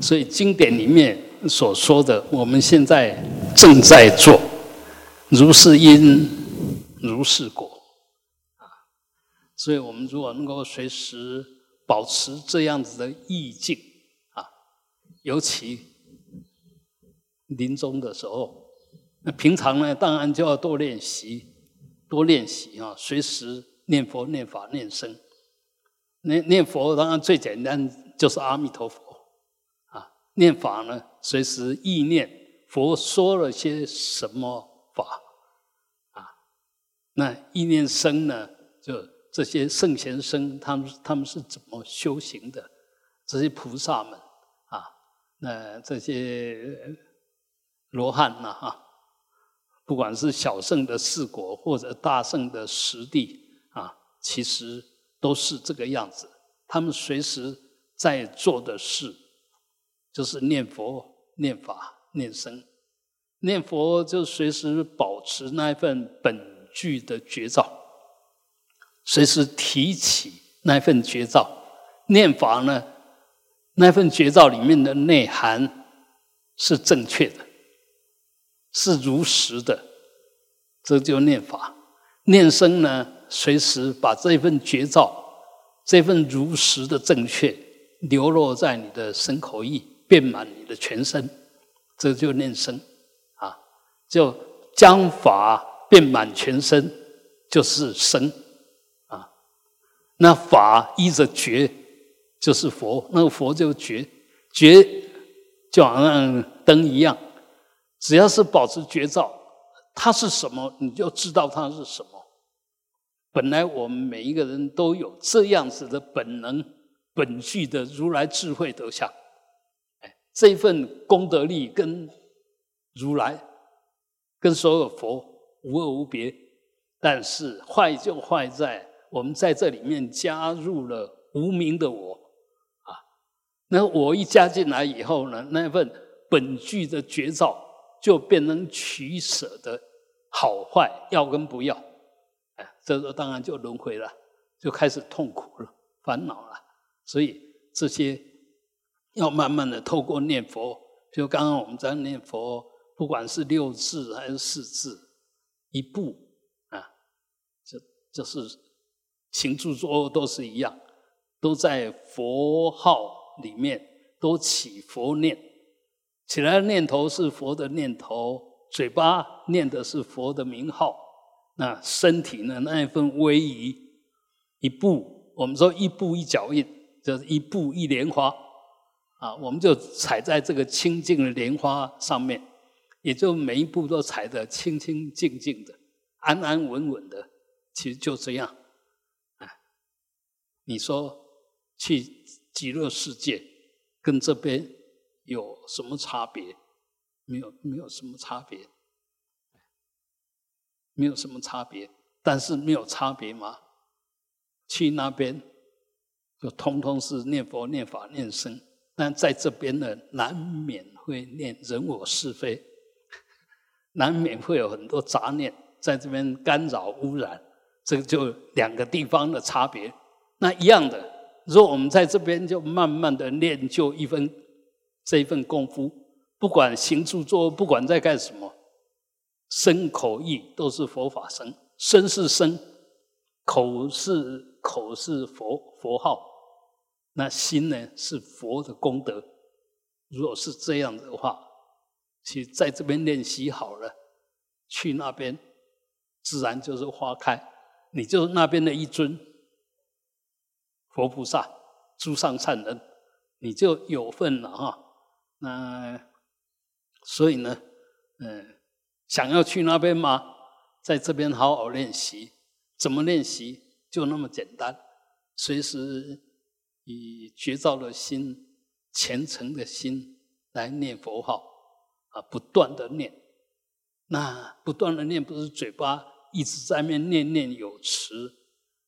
所以经典里面所说的，我们现在正在做，如是因，如是果，啊，所以我们如果能够随时保持这样子的意境，啊，尤其临终的时候，那平常呢，当然就要多练习，多练习啊，随时念佛、念法、念僧。念念佛当然最简单，就是阿弥陀佛。念法呢，随时意念佛说了些什么法啊？那意念生呢？就这些圣贤生，他们他们是怎么修行的？这些菩萨们啊，那这些罗汉呐哈，不管是小圣的四果或者大圣的十地啊，其实都是这个样子。他们随时在做的事。就是念佛、念法、念僧，念佛就随时保持那一份本具的觉照，随时提起那一份觉照。念法呢，那份觉照里面的内涵是正确的，是如实的，这就念法。念僧呢，随时把这份觉照、这份如实的正确流落在你的身口意。遍满你的全身，这就念身啊，就将法遍满全身，就是身啊。那法依着觉，就是佛，那个佛就觉，觉就好像灯一样，只要是保持觉照，它是什么，你就知道它是什么。本来我们每一个人都有这样子的本能、本具的如来智慧德相。这份功德力跟如来、跟所有佛无二无别，但是坏就坏在我们在这里面加入了无名的我啊。那我一加进来以后呢，那份本具的绝招就变成取舍的好坏，要跟不要，哎，这时候当然就轮回了，就开始痛苦了、烦恼了。所以这些。要慢慢的透过念佛，就刚刚我们在念佛，不管是六字还是四字，一步啊，就就是行住坐都是一样，都在佛号里面，都起佛念，起来的念头是佛的念头，嘴巴念的是佛的名号，那身体呢那一份威仪，一步我们说一步一脚印，就是一步一莲花。啊，我们就踩在这个清净的莲花上面，也就每一步都踩得清清净净的、安安稳稳的。其实就这样，哎，你说去极乐世界跟这边有什么差别？没有，没有什么差别，没有什么差别。但是没有差别吗？去那边就通通是念佛、念法、念僧。但在这边呢，难免会念人我是非，难免会有很多杂念在这边干扰污染，这个就两个地方的差别。那一样的，如果我们在这边就慢慢的练就一份这一份功夫，不管行住坐，不管在干什么，身口意都是佛法身，身是身，口是口是佛佛号。那心呢是佛的功德，如果是这样的话，其实在这边练习好了，去那边自然就是花开，你就那边的一尊佛菩萨，诸上善人，你就有份了哈。那所以呢，嗯，想要去那边吗？在这边好好练习，怎么练习？就那么简单，随时。以觉照的心、虔诚的心来念佛号啊，不断的念。那不断的念，不是嘴巴一直在面念念有词，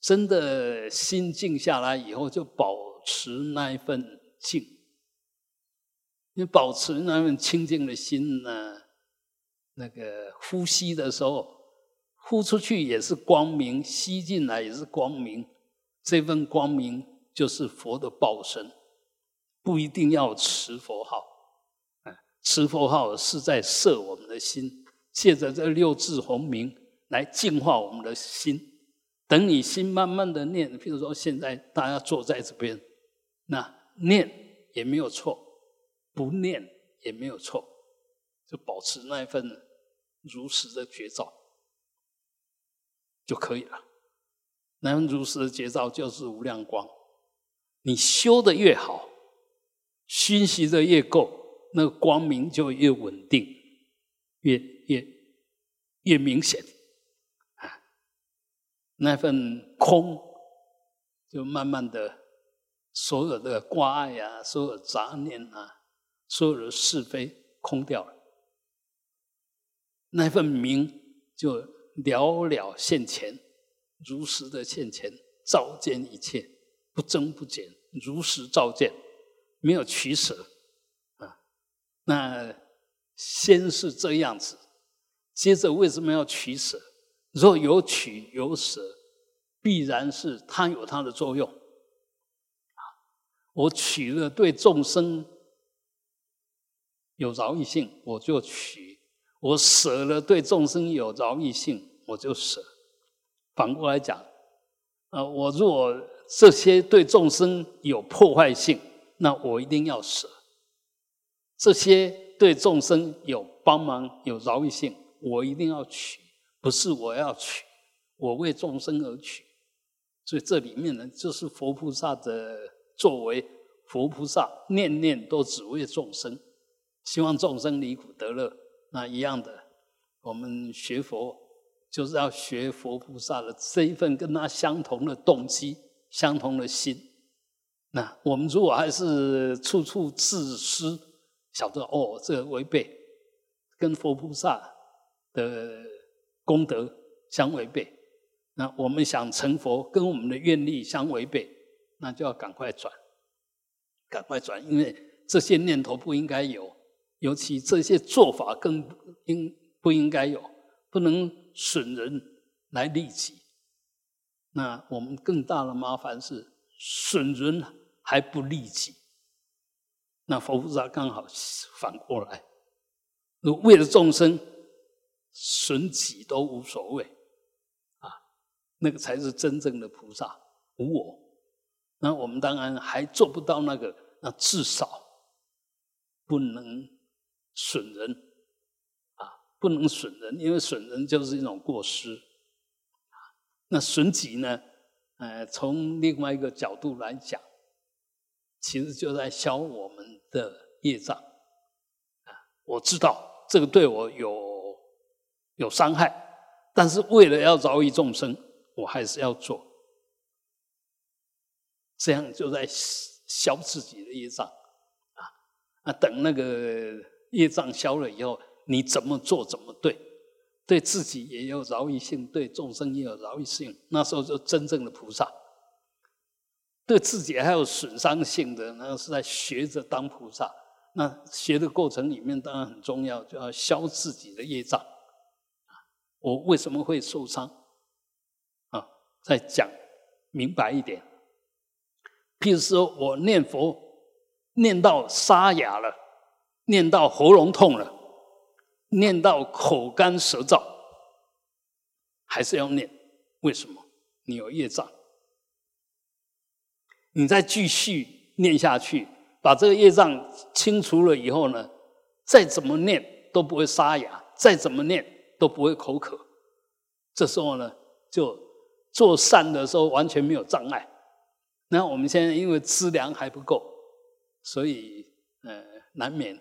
真的心静下来以后，就保持那一份静。你保持那份清净的心呢，那个呼吸的时候，呼出去也是光明，吸进来也是光明，这份光明。就是佛的报身，不一定要持佛号，啊，持佛号是在摄我们的心，借着这六字洪名来净化我们的心。等你心慢慢的念，譬如说现在大家坐在这边，那念也没有错，不念也没有错，就保持那一份如实的觉照就可以了。那如实的觉照就是无量光。你修的越好，熏习的越够，那个光明就越稳定，越越越明显啊。那份空，就慢慢的，所有的挂碍啊，所有杂念啊，所有的是非空掉了。那份明就了了现前，如实的现前，照见一切。不增不减，如实照见，没有取舍啊。那先是这样子，接着为什么要取舍？若有取有舍，必然是它有它的作用啊。我取了对众生有饶益性，我就取；我舍了对众生有饶益性，我就舍。反过来讲，啊，我若这些对众生有破坏性，那我一定要舍；这些对众生有帮忙、有饶益性，我一定要取。不是我要取，我为众生而取。所以这里面呢，就是佛菩萨的作为。佛菩萨念念都只为众生，希望众生离苦得乐。那一样的，我们学佛就是要学佛菩萨的这一份跟他相同的动机。相同的心，那我们如果还是处处自私，晓得哦，这违背，跟佛菩萨的功德相违背，那我们想成佛，跟我们的愿力相违背，那就要赶快转，赶快转，因为这些念头不应该有，尤其这些做法更应不应该有，不能损人来利己。那我们更大的麻烦是损人还不利己，那佛菩萨刚好反过来，为了众生损己都无所谓，啊，那个才是真正的菩萨无我。那我们当然还做不到那个，那至少不能损人，啊，不能损人，因为损人就是一种过失。那损己呢？呃，从另外一个角度来讲，其实就在消我们的业障。啊，我知道这个对我有有伤害，但是为了要饶益众生，我还是要做。这样就在消自己的业障。啊，那等那个业障消了以后，你怎么做怎么对。对自己也有饶益性，对众生也有饶益性，那时候就真正的菩萨。对自己还有损伤性的，那是在学着当菩萨。那学的过程里面当然很重要，就要消自己的业障。我为什么会受伤？啊，再讲明白一点。譬如说我念佛，念到沙哑了，念到喉咙痛了。念到口干舌燥，还是要念？为什么？你有业障，你再继续念下去，把这个业障清除了以后呢，再怎么念都不会沙哑，再怎么念都不会口渴。这时候呢，就做善的时候完全没有障碍。那我们现在因为资粮还不够，所以呃，难免。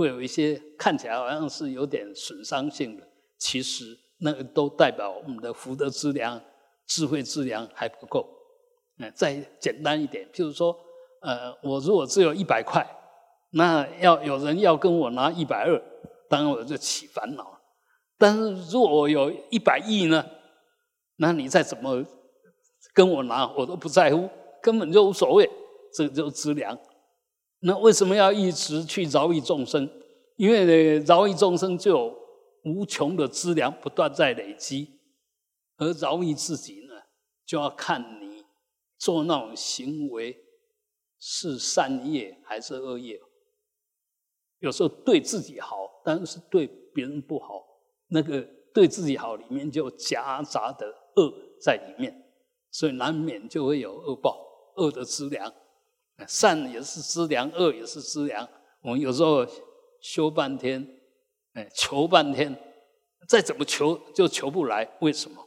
会有一些看起来好像是有点损伤性的，其实那个都代表我们的福德资粮、智慧资粮还不够。嗯，再简单一点，譬如说，呃，我如果只有一百块，那要有人要跟我拿一百二，当然我就起烦恼。但是如果我有一百亿呢，那你再怎么跟我拿，我都不在乎，根本就无所谓，这就是资粮。那为什么要一直去饶益众生？因为呢饶益众生就有无穷的资粮不断在累积，而饶益自己呢，就要看你做那种行为是善业还是恶业。有时候对自己好，但是对别人不好，那个对自己好里面就夹杂的恶在里面，所以难免就会有恶报，恶的资粮。善也是资粮，恶也是资粮。我们有时候修半天，哎，求半天，再怎么求就求不来，为什么？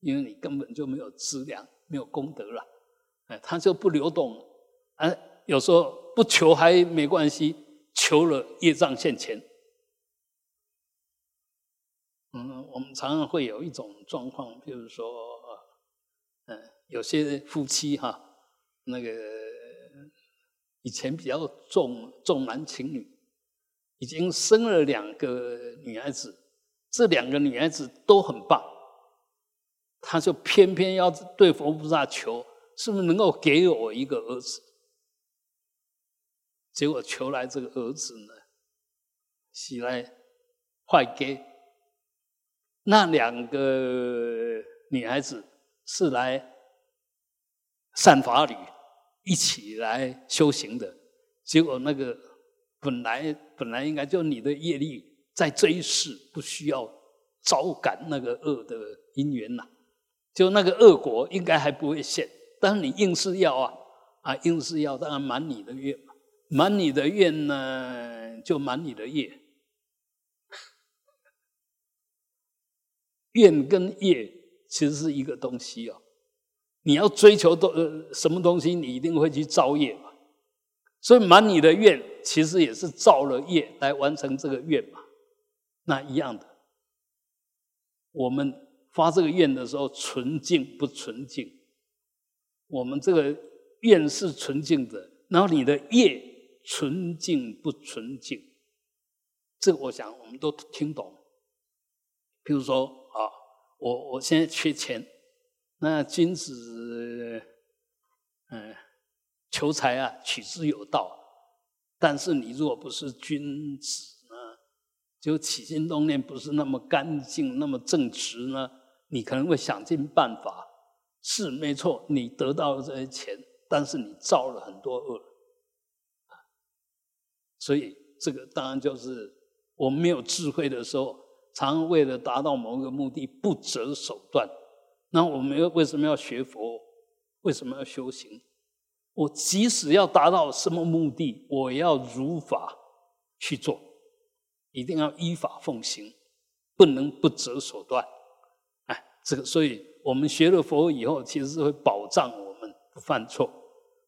因为你根本就没有资粮，没有功德了，哎，它就不流动。哎，有时候不求还没关系，求了业障现前。嗯，我们常常会有一种状况，比如说，嗯，有些夫妻哈，那个以前比较重重男轻女，已经生了两个女孩子，这两个女孩子都很棒。他就偏偏要对佛菩萨求，是不是能够给我一个儿子？结果求来这个儿子呢，喜来坏给那两个女孩子是来善法侣一起来修行的，结果那个本来本来应该就你的业力在这一世不需要招感那个恶的因缘呐。就那个恶果应该还不会现，但是你硬是要啊啊，硬是要，当然满你的愿，满你的愿呢，就满你的业。愿跟业其实是一个东西哦，你要追求东呃什么东西，你一定会去造业嘛。所以满你的愿，其实也是造了业来完成这个愿嘛。那一样的，我们。发这个愿的时候，纯净不纯净？我们这个愿是纯净的，然后你的业纯净不纯净？这个我想我们都听懂。譬如说啊，我我现在缺钱，那君子嗯求财啊，取之有道。但是你如果不是君子呢，就起心动念不是那么干净、那么正直呢？你可能会想尽办法，是没错，你得到了这些钱，但是你造了很多恶，所以这个当然就是我们没有智慧的时候，常为了达到某个目的不择手段。那我们为什么要学佛？为什么要修行？我即使要达到什么目的，我要如法去做，一定要依法奉行，不能不择手段。哎这个，所以我们学了佛以后，其实是会保障我们不犯错，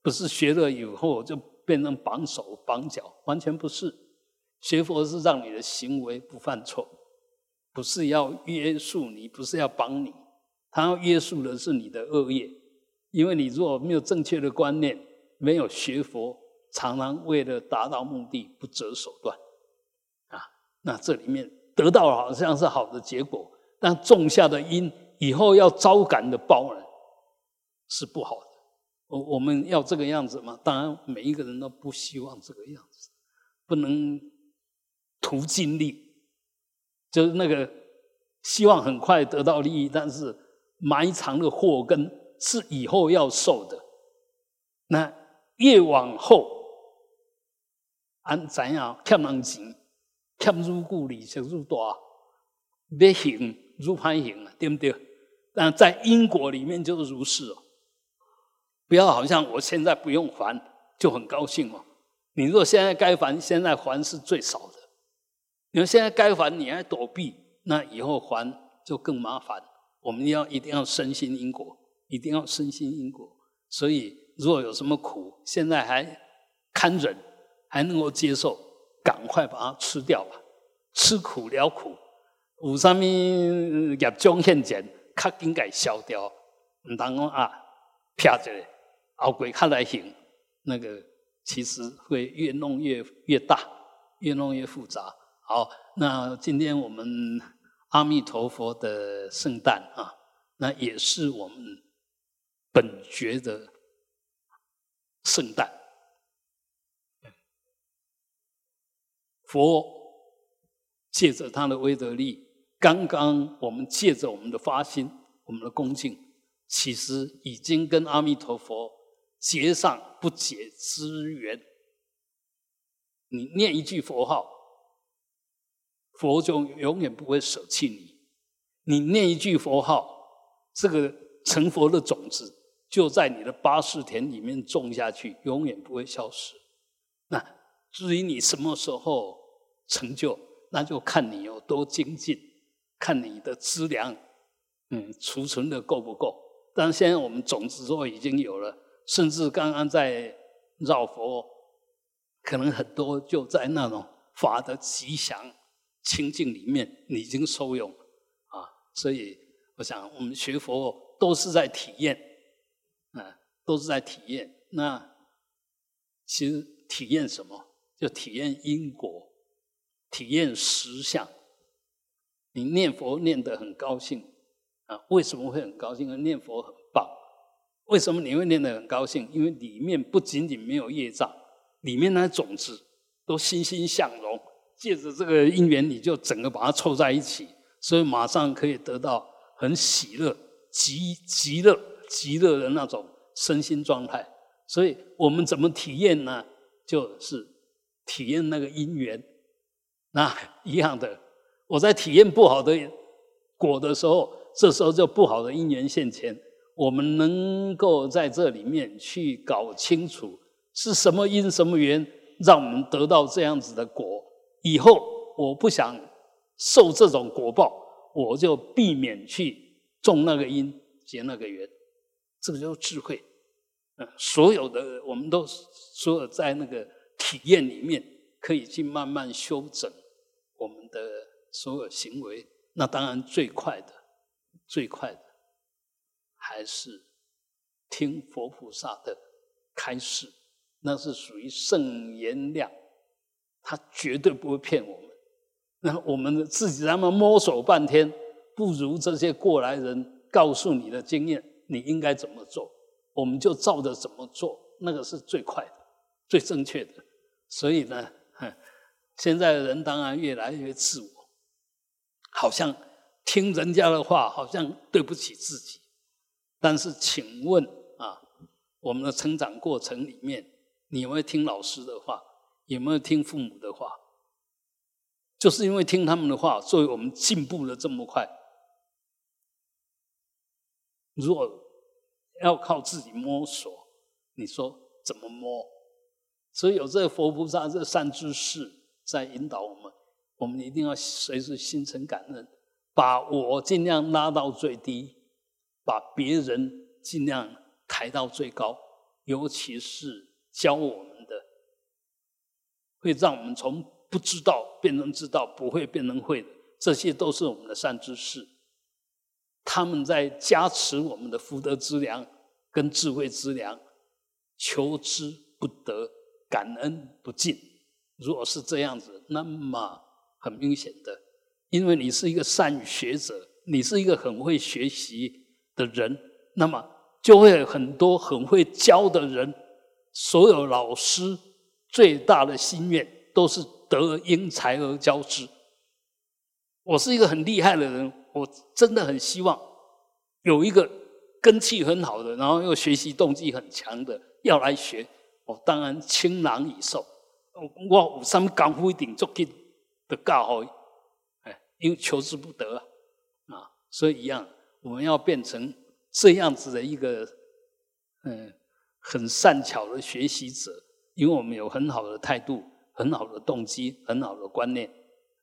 不是学了以后就变成绑手绑脚，完全不是。学佛是让你的行为不犯错，不是要约束你，不是要绑你，他要约束的是你的恶业。因为你如果没有正确的观念，没有学佛，常常为了达到目的不择手段，啊，那这里面得到好像是好的结果，但种下的因。以后要招感的报呢，是不好的。我我们要这个样子吗？当然，每一个人都不希望这个样子，不能图尽力，就是那个希望很快得到利益，但是埋藏的祸根是以后要受的。那越往后，按怎样欠人钱，欠入故里，就入大，要行。如攀行啊，对不对？但在因果里面就是如是哦。不要好像我现在不用还就很高兴哦。你如果现在该还，现在还是最少的。你说现在该还你还躲避，那以后还就更麻烦。我们要一定要深信因果，一定要深信因果。所以如果有什么苦，现在还堪忍，还能够接受，赶快把它吃掉吧，吃苦了苦。有啥物业障现前，较应该消掉，唔当讲啊，撇一个后鬼较来行，那个其实会越弄越越大，越弄越复杂。好，那今天我们阿弥陀佛的圣诞啊，那也是我们本觉的圣诞，佛借着他的威德力。刚刚我们借着我们的发心，我们的恭敬，其实已经跟阿弥陀佛结上不解之缘。你念一句佛号，佛就永远不会舍弃你。你念一句佛号，这个成佛的种子就在你的八世田里面种下去，永远不会消失。那至于你什么时候成就，那就看你有多精进，看你的资粮，嗯，储存的够不够。但现在我们种子都已经有了，甚至刚刚在绕佛。可能很多就在那种法的吉祥清净里面，你已经受用啊。所以我想，我们学佛都是在体验，啊，都是在体验。那其实体验什么？就体验因果，体验实相。你念佛念得很高兴啊？为什么会很高兴？念佛很棒。为什么你会念得很高兴？因为里面不仅仅没有业障。里面那些种子都欣欣向荣，借着这个因缘，你就整个把它凑在一起，所以马上可以得到很喜乐、极极乐、极乐的那种身心状态。所以我们怎么体验呢？就是体验那个因缘。那一样的，我在体验不好的果的时候，这时候就不好的因缘现前。我们能够在这里面去搞清楚。是什么因什么缘，让我们得到这样子的果？以后我不想受这种果报，我就避免去种那个因结那个缘。这个就是智慧。嗯，所有的我们都所有在那个体验里面，可以去慢慢修整我们的所有行为。那当然最快的、最快的，还是听佛菩萨的开示。那是属于圣言量，他绝对不会骗我们。那我们自己他妈摸索半天，不如这些过来人告诉你的经验，你应该怎么做，我们就照着怎么做，那个是最快的、最正确的。所以呢，现在的人当然越来越自我，好像听人家的话，好像对不起自己。但是，请问啊，我们的成长过程里面。你有没有听老师的话？有没有听父母的话？就是因为听他们的话，所以我们进步了这么快。如果要靠自己摸索，你说怎么摸？所以有这个佛菩萨这三知识在引导我们，我们一定要随时心存感恩，把我尽量拉到最低，把别人尽量抬到最高，尤其是。教我们，会让我们从不知道变成知道，不会变成会，这些都是我们的善知识。他们在加持我们的福德之粮跟智慧之粮，求之不得，感恩不尽。如果是这样子，那么很明显的，因为你是一个善学者，你是一个很会学习的人，那么就会有很多很会教的人。所有老师最大的心愿都是得因才而教之。我是一个很厉害的人，我真的很希望有一个根气很好的，然后又学习动机很强的要来学。我当然倾囊以授。我有什么功夫一定足够的教好，哎，因为求之不得啊，啊，所以一样，我们要变成这样子的一个，嗯。很善巧的学习者，因为我们有很好的态度、很好的动机、很好的观念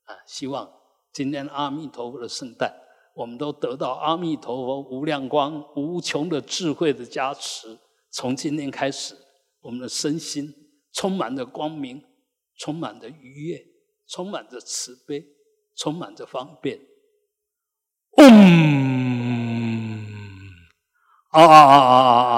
啊！希望今天阿弥陀佛的圣诞，我们都得到阿弥陀佛无量光、无穷的智慧的加持。从今天开始，我们的身心充满着光明，充满着愉悦，充满着慈悲，充满着方便。嗯啊啊啊啊啊。